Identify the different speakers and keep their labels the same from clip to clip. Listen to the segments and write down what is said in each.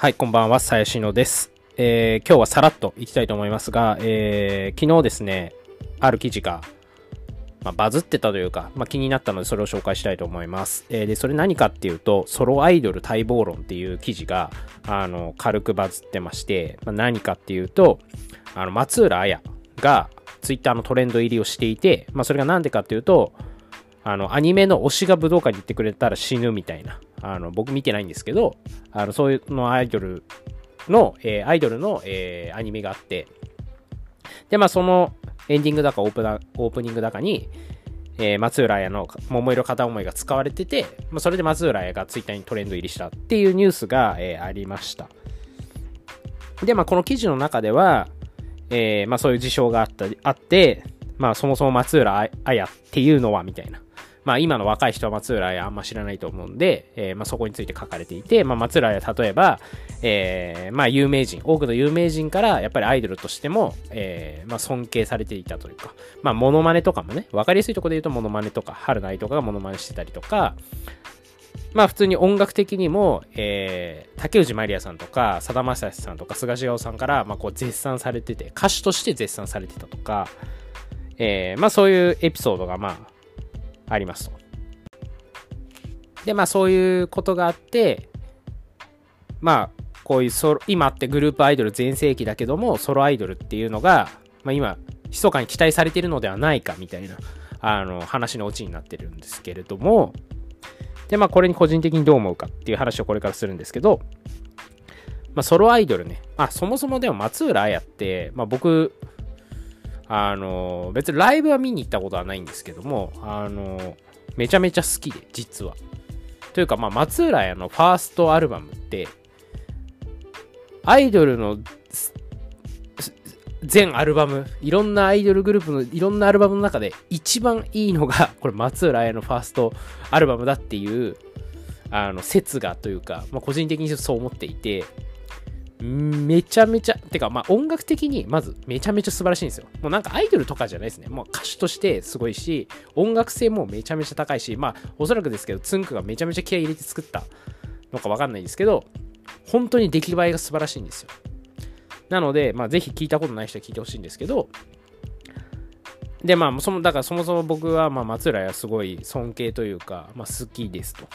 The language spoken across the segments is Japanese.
Speaker 1: はい、こんばんは、さやしのです。えー今日はさらっといきたいと思いますが、えー昨日ですね、ある記事が、まあ、バズってたというか、まあ、気になったのでそれを紹介したいと思います。えーで、それ何かっていうと、ソロアイドル待望論っていう記事が、あの、軽くバズってまして、まあ、何かっていうと、あの、松浦綾がツイッターのトレンド入りをしていて、まあ、それが何でかっていうと、あの、アニメの推しが武道館に行ってくれたら死ぬみたいな。あの、僕見てないんですけど、あの、そういうのアイドルの、えーアイドルの、えーアニメがあって、で、まあ、そのエンディングだかオープナオープニングだかに、えー松浦綾の桃色片思いが使われてて、まあ、それで松浦綾がツイッターにトレンド入りしたっていうニュースが、えーありました。で、まあ、この記事の中では、えーまあ、そういう事象があったあって、まあ、そもそも松浦綾っていうのはみたいな。まあ、今の若い人は松浦綾あんま知らないと思うんで、えーまあ、そこについて書かれていて、まあ、松浦綾例えば、えーまあ、有名人、多くの有名人からやっぱりアイドルとしても、えーまあ、尊敬されていたというか、まあ、モノマネとかもね、わかりやすいとこで言うとモノマネとか、春菜愛とかがモノマネしてたりとか、まあ普通に音楽的にも、えー竹内まりやさんとか、さだまさしさんとか、菅氏顔さんから、まあこう絶賛されてて、歌手として絶賛されてたとか、えーまあそういうエピソードがまあ、ありますと。で、まあそういうことがあって、まあ、こういうソロ、今ってグループアイドル全盛期だけども、ソロアイドルっていうのが、まあ今、密かに期待されているのではないかみたいな、あの、話のオチになってるんですけれども、で、まあこれに個人的にどう思うかっていう話をこれからするんですけど、まあソロアイドルね、あ、そもそもでも松浦綾って、まあ僕、あの、別にライブは見に行ったことはないんですけども、あの、めちゃめちゃ好きで、実は。というか、まあ松浦綾のファーストアルバムって、アイドルの全アルバム、いろんなアイドルグループのいろんなアルバムの中で一番いいのが、これ松浦綾のファーストアルバムだっていう、あの、説がというか、まあ個人的にそう思っていて、めちゃめちゃ、てか、まあ音楽的にまずめちゃめちゃ素晴らしいんですよ。もうなんかアイドルとかじゃないですね。もう歌手としてすごいし、音楽性もめちゃめちゃ高いし、まあおそらくですけど、つんくがめちゃめちゃ気合い入れて作ったのかわかんないですけど、本当に出来栄えが素晴らしいんですよ。なので、まあぜひ聞いたことない人は聞いてほしいんですけど、で、まあ、その、だからそもそも僕は、まあ、松浦はすごい尊敬というか、まあ、好きですと。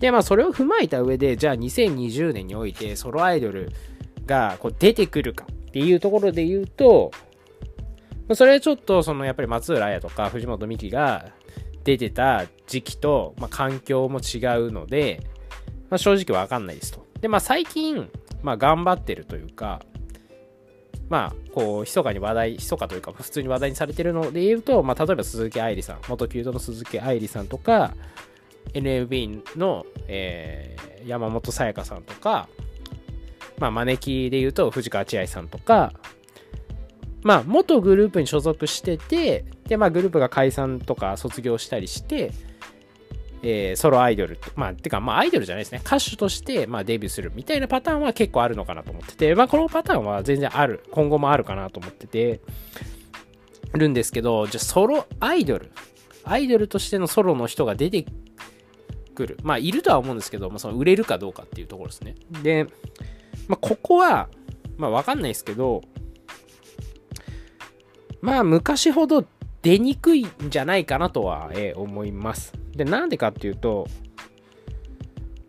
Speaker 1: で、まあ、それを踏まえた上で、じゃあ2020年においてソロアイドルがこう出てくるかっていうところで言うと、それはちょっと、その、やっぱり松浦綾とか藤本美貴が出てた時期と、まあ、環境も違うので、まあ、正直わかんないですと。で、まあ、最近、まあ、頑張ってるというか、まあ、こう、密かに話題、密かというか、普通に話題にされてるので言うと、まあ、例えば鈴木愛理さん、元キュートの鈴木愛理さんとか、NLB の、えー山本さやかさんとか、まあ、招きで言うと藤川千愛さんとか、まあ、元グループに所属してて、で、まあ、グループが解散とか卒業したりして、えーソロアイドル、まあ、てか、まあ、アイドルじゃないですね。歌手として、まあ、デビューするみたいなパターンは結構あるのかなと思ってて、まあ、このパターンは全然ある、今後もあるかなと思ってて、るんですけど、じゃ、ソロアイドル、アイドルとしてのソロの人が出てくる。まあ、いるとは思うんですけど、まあ、その売れるかどうかっていうところですね。で、まあ、ここは、まあ、わかんないですけど、まあ、昔ほど出にくいんじゃないかなとは、え思います。で、なんでかっていうと、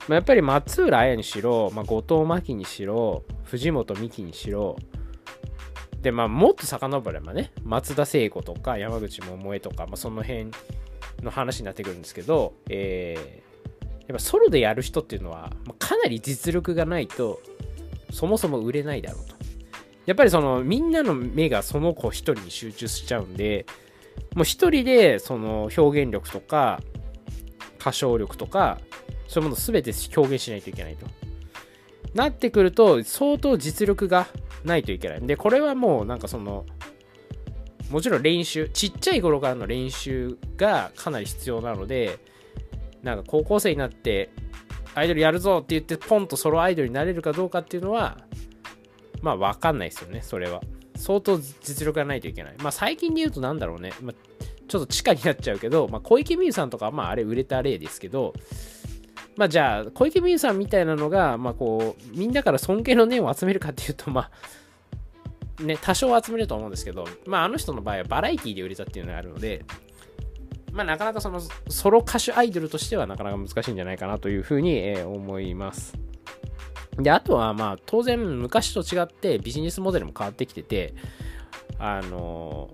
Speaker 1: まあ、やっぱり松浦綾にしろ、まあ、後藤真希にしろ、藤本美貴にしろ、で、まあ、もっと遡ればね、松田聖子とか山口百恵とか、まあ、その辺の話になってくるんですけど、えーやっぱソロでやる人っていうのは、まあかなり実力がないと、そもそも売れないだろうと。やっぱりその、みんなの目がその子一人に集中しちゃうんで、もう一人でその表現力とか、歌唱力とか、そういうもの全て表現しないといけないと。なってくると、相当実力がないといけない。で、これはもうなんかその、もちろん練習、ちっちゃい頃からの練習がかなり必要なので、なんか高校生になってアイドルやるぞって言ってポンとソロアイドルになれるかどうかっていうのは、まあわかんないですよね、それは。相当実力がないといけない。まあ最近で言うとなんだろうね、まあ、ちょっと地下になっちゃうけど、まあ小池美優さんとかはまああれ売れた例ですけど、まあじゃあ、小池美優さんみたいなのが、まあこう、みんなから尊敬の念を集めるかっていうと、まあ、ね、多少集めると思うんですけど、まああの人の場合はバラエティで売れたっていうのがあるので、まあなかなかそのソロ歌手アイドルとしてはなかなか難しいんじゃないかなというふうに、え思います。で、あとはまあ当然昔と違ってビジネスモデルも変わってきてて、あの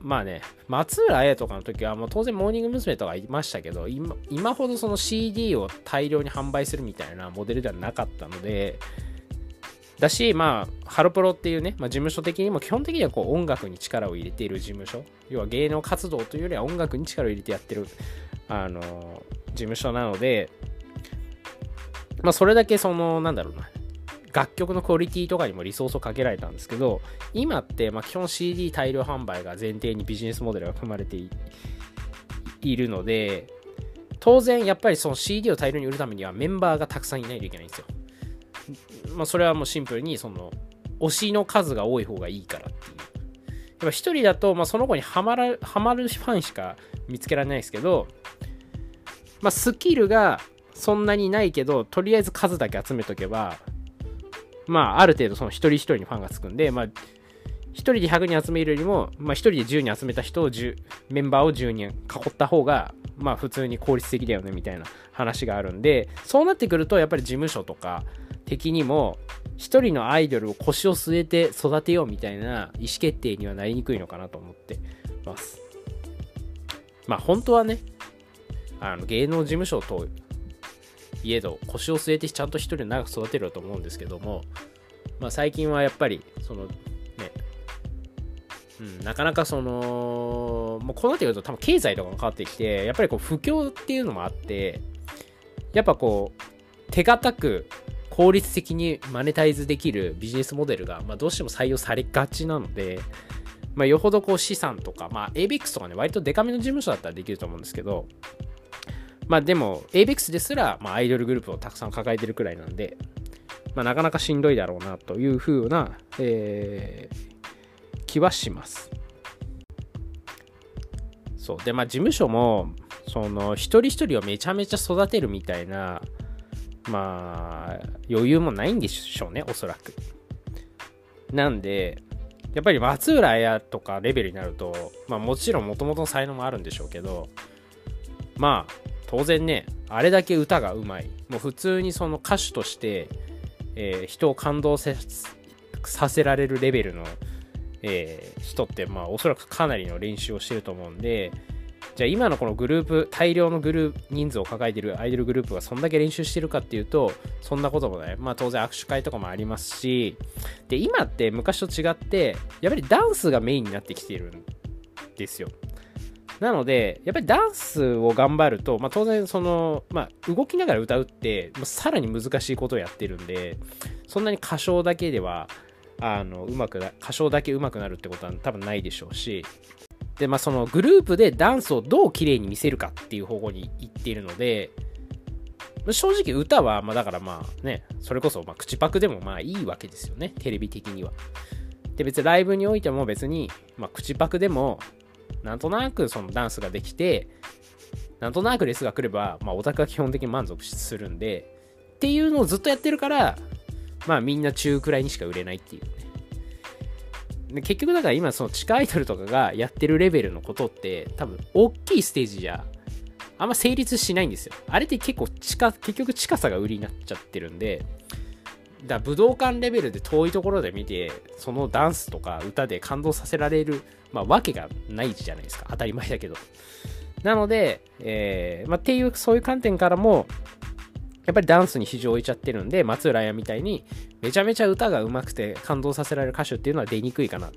Speaker 1: まあね、松浦綾とかの時はもう当然モーニング娘。とかいましたけど今、今ほどその CD を大量に販売するみたいなモデルではなかったので、だし、まあ、ハロプロっていうね、まあ、事務所的にも基本的にはこう音楽に力を入れている事務所、要は芸能活動というよりは音楽に力を入れてやってる、あの、事務所なので、まあ、それだけその、なんだろうな、楽曲のクオリティとかにもリソースをかけられたんですけど、今って、ま、基本 CD 大量販売が前提にビジネスモデルが組まれているので、当然やっぱりその CD を大量に売るためにはメンバーがたくさんいないといけないんですよ。まあ、それはもうシンプルにその推しの数が多い方がいいからっていう。やっぱ一人だと、まあ、その子にはまる、はまるファンしか見つけられないですけど、まあ、スキルがそんなにないけど、とりあえず数だけ集めとけば、まあ、ある程度その一人一人にファンがつくんで、まあ、一人で100人集めるよりも、まあ、一人で10人集めた人を10、メンバーを10人囲った方が、まあ、普通に効率的だよね、みたいな話があるんで、そうなってくると、やっぱり事務所とか的にも、一人のアイドルを腰を据えて育てようみたいな意思決定にはなりにくいのかなと思ってます。まあ、本当はね、あの芸能事務所といえど腰を据えてちゃんと一人で長く育てると思うんですけども、まあ、最近はやっぱりそのね、うん、なかなかそのもうこうなってくると多分経済とかも変わってきてやっぱりこう不況っていうのもあってやっぱこう手堅く効率的にマネタイズできるビジネスモデルが、まあ、どうしても採用されがちなので、まあ、よほどこう資産とか、まあ、ABEX とかね、割とデカめの事務所だったらできると思うんですけど、まあでも、ABEX ですら、まあ、アイドルグループをたくさん抱えてるくらいなんで、まあ、なかなかしんどいだろうなというふうな、えー、気はします。そう。で、まあ事務所も、その、一人一人をめちゃめちゃ育てるみたいな、まあ、余裕もないんでしょうね、おそらく。なんで、やっぱり松浦綾とかレベルになると、まあもちろん元々の才能もあるんでしょうけど、まあ、当然ね、あれだけ歌がうまい。もう普通にその歌手として、えー、人を感動させられるレベルの、えー、人って、まあおそらくかなりの練習をしてると思うんで、じゃあ今のこのグループ、大量のグループ、人数を抱えてるアイドルグループがそんだけ練習してるかっていうと、そんなこともない。まあ当然握手会とかもありますし、で、今って昔と違って、やっぱりダンスがメインになってきているんですよ。なので、やっぱりダンスを頑張ると、まあ、当然その、まあ、動きながら歌うって、まあ、さらに難しいことをやってるんで、そんなに歌唱だけでは、あの、うまく、歌唱だけ上手くなるってことは多分ないでしょうし、で、まあ、そのグループでダンスをどう綺麗に見せるかっていう方向に行っているので、正直歌は、まあだからまあね、それこそまあ口パクでもまあいいわけですよね、テレビ的には。で別にライブにおいても別に、まあ、口パクでもなんとなくそのダンスができて、なんとなくレスが来れば、まあ、オタクは基本的に満足するんで、っていうのをずっとやってるから、まあみんな中くらいにしか売れないっていうね。で結局だから今その地下アイドルとかがやってるレベルのことって多分大きいステージじゃあんま成立しないんですよ。あれって結構地下、結局近さが売りになっちゃってるんで、だ武道館レベルで遠いところで見て、そのダンスとか歌で感動させられる、まあ、わけがないじゃないですか。当たり前だけど。なので、えー、まあ、っていう、そういう観点からも、やっぱりダンスに非常を置いちゃってるんで、松浦綾みたいに、めちゃめちゃ歌が上手くて感動させられる歌手っていうのは出にくいかなっ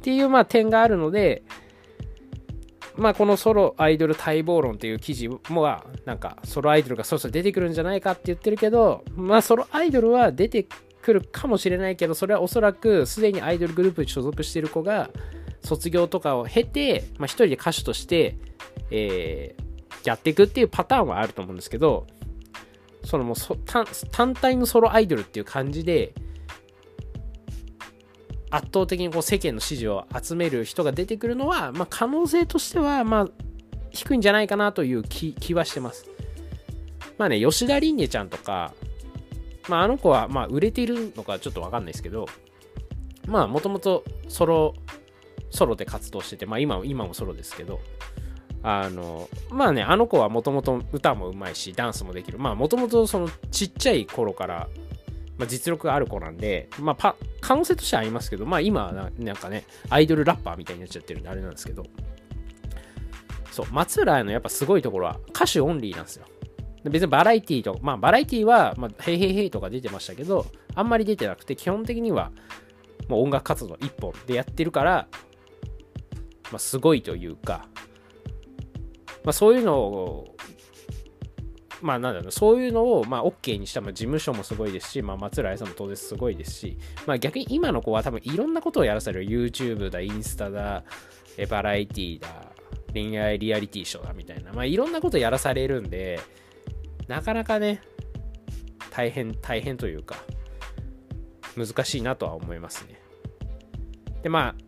Speaker 1: ていう、まあ、点があるので、まあ、このソロアイドル待望論っていう記事も、なんか、ソロアイドルがそろそろ出てくるんじゃないかって言ってるけど、まあ、ソロアイドルは出てくるかもしれないけど、それはおそらくすでにアイドルグループに所属してる子が、卒業とかを経て、まあ、一人で歌手として、えー、やっていくっていうパターンはあると思うんですけど、そのもう単体のソロアイドルっていう感じで、圧倒的にこう世間の支持を集める人が出てくるのは、まあ、可能性としては、まあ、低いんじゃないかなという気気はしてます。まあね、吉田凛音ちゃんとか、まああの子は、まあ売れているのかちょっとわかんないですけど、まあもともとソロ、ソロで活動してて、まあ今今もソロですけど、あの、まあね、あの子はもともと歌もうまいし、ダンスもできる。まあもともとそのちっちゃい頃から、まあ、実力がある子なんで、まあパ、可能性としてはありますけど、まあ今はなんかね、アイドルラッパーみたいになっちゃってるんであれなんですけど、そう、松浦のやっぱすごいところは歌手オンリーなんですよ。別にバラエティーとか、まあバラエティーは、まあ、ヘイヘイヘイとか出てましたけど、あんまり出てなくて、基本的には、もう音楽活動一本でやってるから、まあすごいというか、まあそういうのを、まあなんだろう、そういうのを、まあ OK にしたまあ事務所もすごいですし、まあ松浦愛さんも当然すごいですし、まあ逆に今の子は多分いろんなことをやらされる。YouTube だ、インスタだ、バラエティーだ、恋愛リアリティショーだみたいな、まあいろんなことやらされるんで、なかなかね、大変、大変というか、難しいなとは思いますね。で、まあ、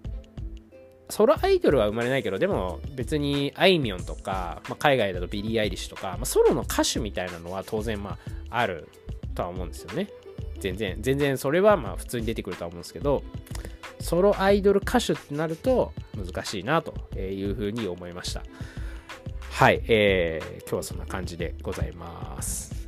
Speaker 1: ソロアイドルは生まれないけど、でも別にあいみょんとか、まあ、海外だとビリー・アイリッシュとか、まあ、ソロの歌手みたいなのは当然まああるとは思うんですよね。全然、全然それはまあ普通に出てくるとは思うんですけど、ソロアイドル歌手ってなると難しいなというふうに思いました。はい、えー、今日はそんな感じでございます。